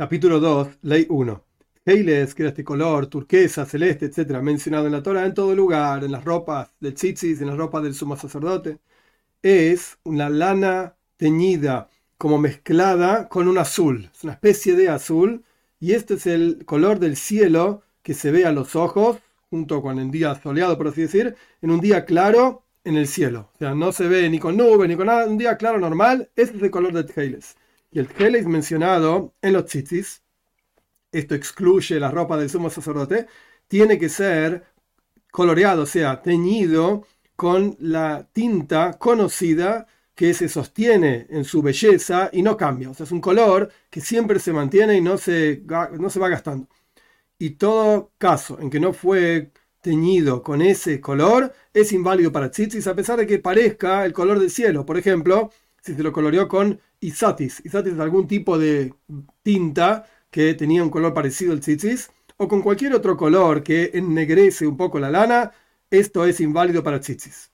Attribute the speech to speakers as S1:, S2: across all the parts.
S1: Capítulo 2, Ley 1. Heiles, que era este color turquesa, celeste, etcétera, mencionado en la Torah en todo lugar, en las ropas del tzitzis, en las ropas del sumo sacerdote, es una lana teñida como mezclada con un azul, es una especie de azul, y este es el color del cielo que se ve a los ojos, junto con el día soleado, por así decir, en un día claro en el cielo. O sea, no se ve ni con nubes ni con nada, un día claro normal, ese es el color del Heiles. Y el Heiles mencionado en los tzitzis, esto excluye la ropa del sumo sacerdote, tiene que ser coloreado, o sea, teñido con la tinta conocida que se sostiene en su belleza y no cambia. O sea, es un color que siempre se mantiene y no se, no se va gastando. Y todo caso en que no fue teñido con ese color es inválido para tzitzis, a pesar de que parezca el color del cielo. Por ejemplo, si se lo coloreó con isatis. Isatis es algún tipo de tinta que tenía un color parecido al tzitzis, o con cualquier otro color que ennegrece un poco la lana, esto es inválido para tzitzis.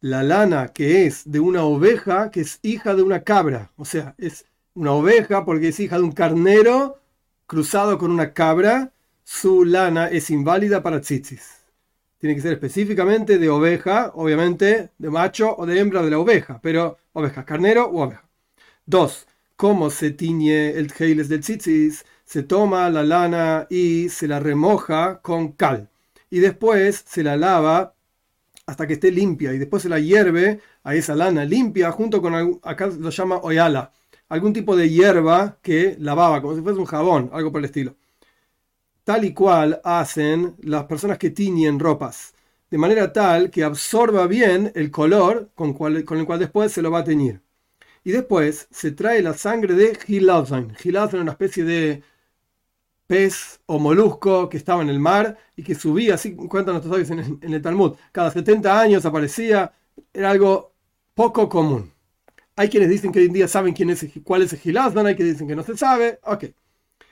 S1: La lana que es de una oveja que es hija de una cabra, o sea, es una oveja porque es hija de un carnero cruzado con una cabra, su lana es inválida para tzitzis. Tiene que ser específicamente de oveja, obviamente de macho o de hembra de la oveja, pero oveja, carnero u oveja. Dos, ¿cómo se tiñe el tjeiles del tzitzis? se toma la lana y se la remoja con cal. Y después se la lava hasta que esté limpia. Y después se la hierve a esa lana limpia junto con, acá lo llama oyala, algún tipo de hierba que lavaba, como si fuese un jabón, algo por el estilo. Tal y cual hacen las personas que tiñen ropas. De manera tal que absorba bien el color con, con el cual después se lo va a teñir. Y después se trae la sangre de Gilazan. Gilazan es una especie de pez o molusco que estaba en el mar y que subía, así cuentan nuestros sabios en, el Talmud, cada 70 años aparecía, era algo poco común. Hay quienes dicen que hoy en día saben quién es, cuál es el Gilazdan, hay quienes dicen que no se sabe. Ok,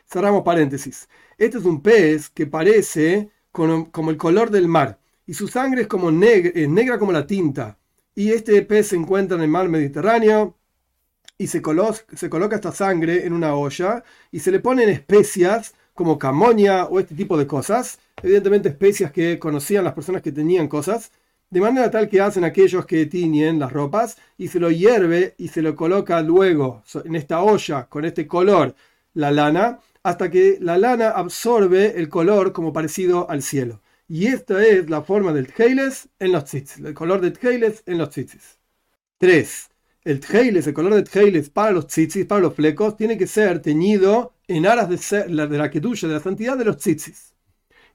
S1: cerramos paréntesis. Este es un pez que parece como, el color del mar y su sangre es como es negra como la tinta. Y este pez se encuentra en el mar Mediterráneo y se, coloca esta sangre en una olla y se le ponen especias como camonia o este tipo de cosas, evidentemente especias que conocían las personas que tenían cosas, de manera tal que hacen aquellos que tiñen las ropas y se lo hierve y se lo coloca luego en esta olla con este color, la lana, hasta que la lana absorbe el color como parecido al cielo. Y esta es la forma del tjeiles en los tzitzis, el color del tjeiles en los tzitzis. 3. El tjeiles, el color del tjeiles para los tzitzis, para los flecos, tiene que ser teñido en aras de, ser, de la de la santidad de los tzitzis.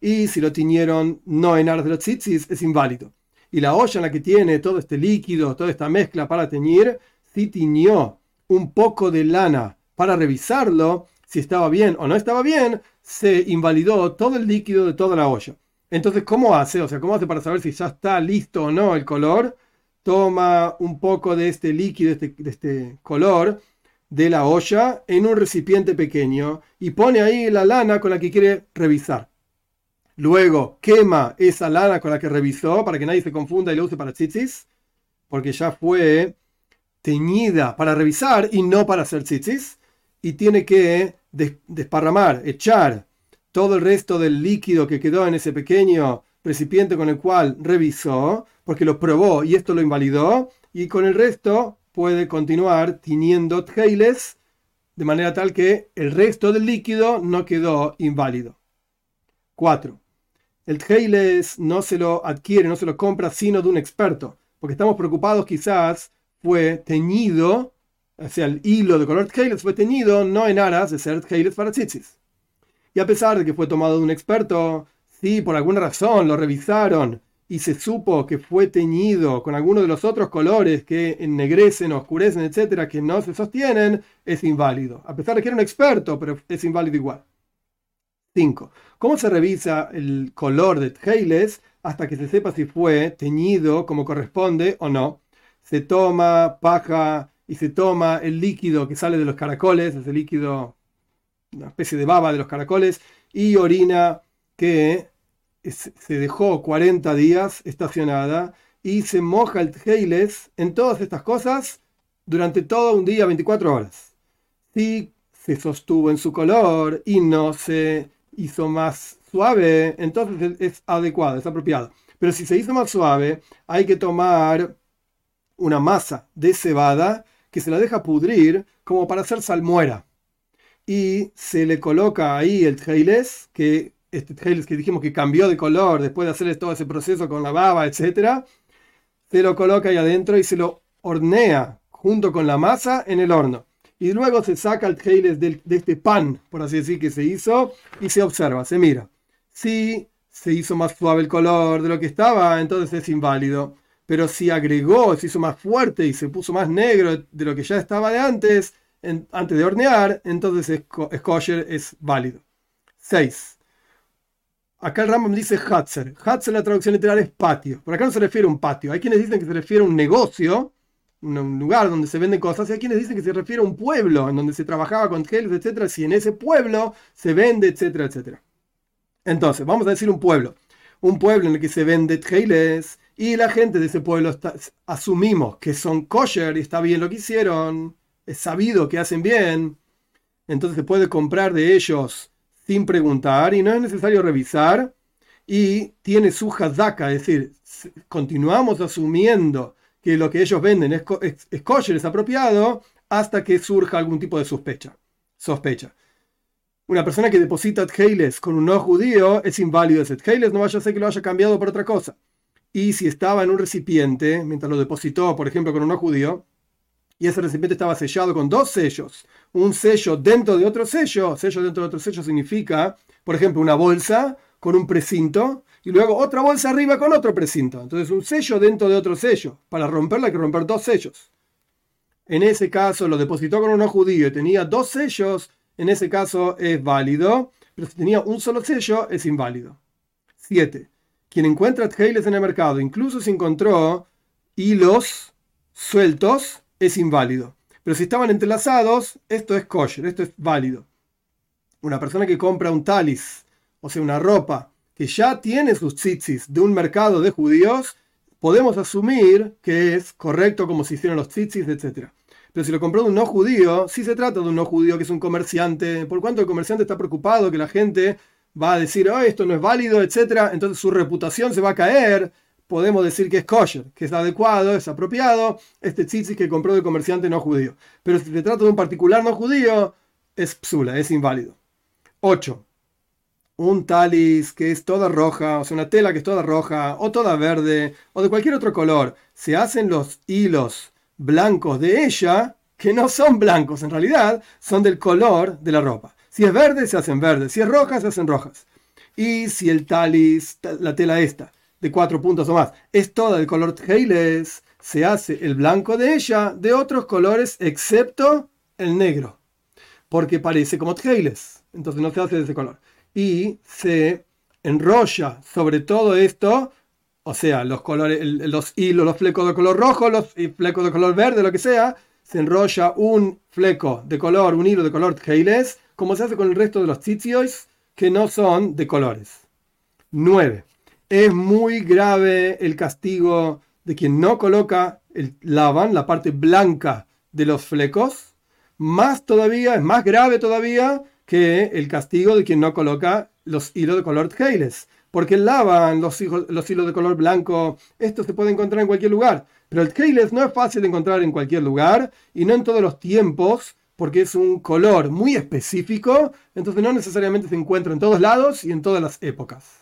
S1: Y si lo tiñeron no en aras de los tzitzis, es inválido. Y la olla en la que tiene todo este líquido, toda esta mezcla para teñir, si tiñó un poco de lana para revisarlo, si estaba bien o no estaba bien, se invalidó todo el líquido de toda la olla. Entonces, ¿cómo hace? O sea, ¿cómo hace para saber si ya está listo o no el color? Toma un poco de este líquido, este, de este color, de la olla en un recipiente pequeño y pone ahí la lana con la que quiere revisar. Luego quema esa lana con la que revisó para que nadie se confunda y lo use para tzitzis, porque ya fue teñida para revisar y no para hacer tzitzis, y tiene que desparramar, echar todo el resto del líquido que quedó en ese pequeño recipiente con el cual revisó, porque lo probó y esto lo invalidó, y con el resto puede continuar teniendo tjeiles de manera tal que el resto del líquido no quedó inválido. 4. El tjeiles no se lo adquiere, no se lo compra sino de un experto, porque estamos preocupados quizás fue teñido, o sea, el hilo de color tjeiles fue teñido no en aras de ser tjeiles para tzitzis. Y a pesar de que fue tomado de un experto, si por alguna razón lo revisaron y se supo que fue teñido con alguno de los otros colores que ennegrecen, oscurecen, etcétera, que no se sostienen, es inválido. A pesar de que era un experto, pero es inválido igual. 5. ¿Cómo se revisa el color de Tjeiles hasta que se sepa si fue teñido como corresponde o no? Se toma paja y se toma el líquido que sale de los caracoles, ese líquido, una especie de baba de los caracoles, y orina que se dejó 40 días estacionada y se moja el tjeiles en todas estas cosas durante todo un día, 24 horas. Si se sostuvo en su color y no se hizo más suave, entonces es adecuado, es apropiado. Pero si se hizo más suave, hay que tomar una masa de cebada que se la deja pudrir como para hacer salmuera. Y se le coloca ahí el treiles, que este que dijimos que cambió de color después de hacer todo ese proceso con la baba, etc. Se lo coloca ahí adentro y se lo hornea junto con la masa en el horno. Y luego se saca el treiles de, este pan, por así decir, que se hizo y se observa, se mira. Si se hizo más suave el color de lo que estaba, entonces es inválido pero si agregó, se hizo más fuerte y se puso más negro de lo que ya estaba de antes, antes de hornear, entonces es, kosher, es válido. 6. Acá el Rambam dice Hatzer. Hatzer la traducción literal es patio. Por acá no se refiere a un patio. Hay quienes dicen que se refiere a un negocio, un lugar donde se venden cosas, y hay quienes dicen que se refiere a un pueblo, en donde se trabajaba con geles, etcétera, si en ese pueblo se vende, etcétera, etcétera. Entonces, vamos a decir un pueblo. Un pueblo en el que se vende geles y la gente de ese pueblo asumimos que son kosher y está bien lo que hicieron, es sabido que hacen bien, entonces se puede comprar de ellos sin preguntar y no es necesario revisar y tiene su hazaka, es decir, continuamos asumiendo que lo que ellos venden es, es, kosher, es apropiado, hasta que surja algún tipo de sospecha. sospecha. Una persona que deposita teiles con un no judío es inválido ese teiles, no vaya a ser que lo haya cambiado por otra cosa y si estaba en un recipiente, mientras lo depositó, por ejemplo, con un judío, y ese recipiente estaba sellado con dos sellos, un sello dentro de otro sello, sello dentro de otro sello significa, por ejemplo, una bolsa con un precinto, y luego otra bolsa arriba con otro precinto. Entonces, un sello dentro de otro sello. Para romperla hay que romper dos sellos. En ese caso, lo depositó con un judío y tenía dos sellos, en ese caso es válido, pero si tenía un solo sello, es inválido. 7 quien encuentra teiles en el mercado, incluso si encontró hilos sueltos, es inválido. Pero si estaban entrelazados, esto es kosher, esto es válido. Una persona que compra un talis, o sea, una ropa, que ya tiene sus tzitzis de un mercado de judíos, podemos asumir que es correcto como se hicieron los tzitzis, etc. Pero si lo compró de un no judío, si se trata de un no judío que es un comerciante, por cuanto el comerciante está preocupado que la gente va a decir, oh, esto no es válido, etc., entonces su reputación se va a caer. Podemos decir que es kosher, que es adecuado, es apropiado, este tzitzit que compró de comerciante no judío. Pero si se trata de un particular no judío, es psula, es inválido. 8. Un talis que es toda roja, o sea, una tela que es toda roja, o toda verde, o de cualquier otro color, se hacen los hilos blancos de ella, que no son blancos en realidad, son del color de la ropa. Si es verde, se hacen verdes. Si es roja, se hacen rojas. Y si el talis, la tela esta, de cuatro puntos o más, es toda de color teiles, se hace el blanco de ella de otros colores excepto el negro. Porque parece como teiles. Entonces no se hace de ese color. Y se enrolla sobre todo esto, o sea, los colores, los hilos, los flecos de color rojo, los flecos de color verde, lo que sea, se enrolla un fleco de color, un hilo de color teiles como se hace con el resto de los tzitzios que no son de colores. 9. Es muy grave el castigo de quien no coloca el lavan, la parte blanca de los flecos. Más todavía, es más grave todavía que el castigo de quien no coloca los hilos de color teiles. Porque el lavan, los, los hilos de color blanco, esto se puede encontrar en cualquier lugar. Pero el keiles no es fácil de encontrar en cualquier lugar y no en todos los tiempos porque es un color muy específico, entonces no necesariamente se encuentra en todos lados y en todas las épocas.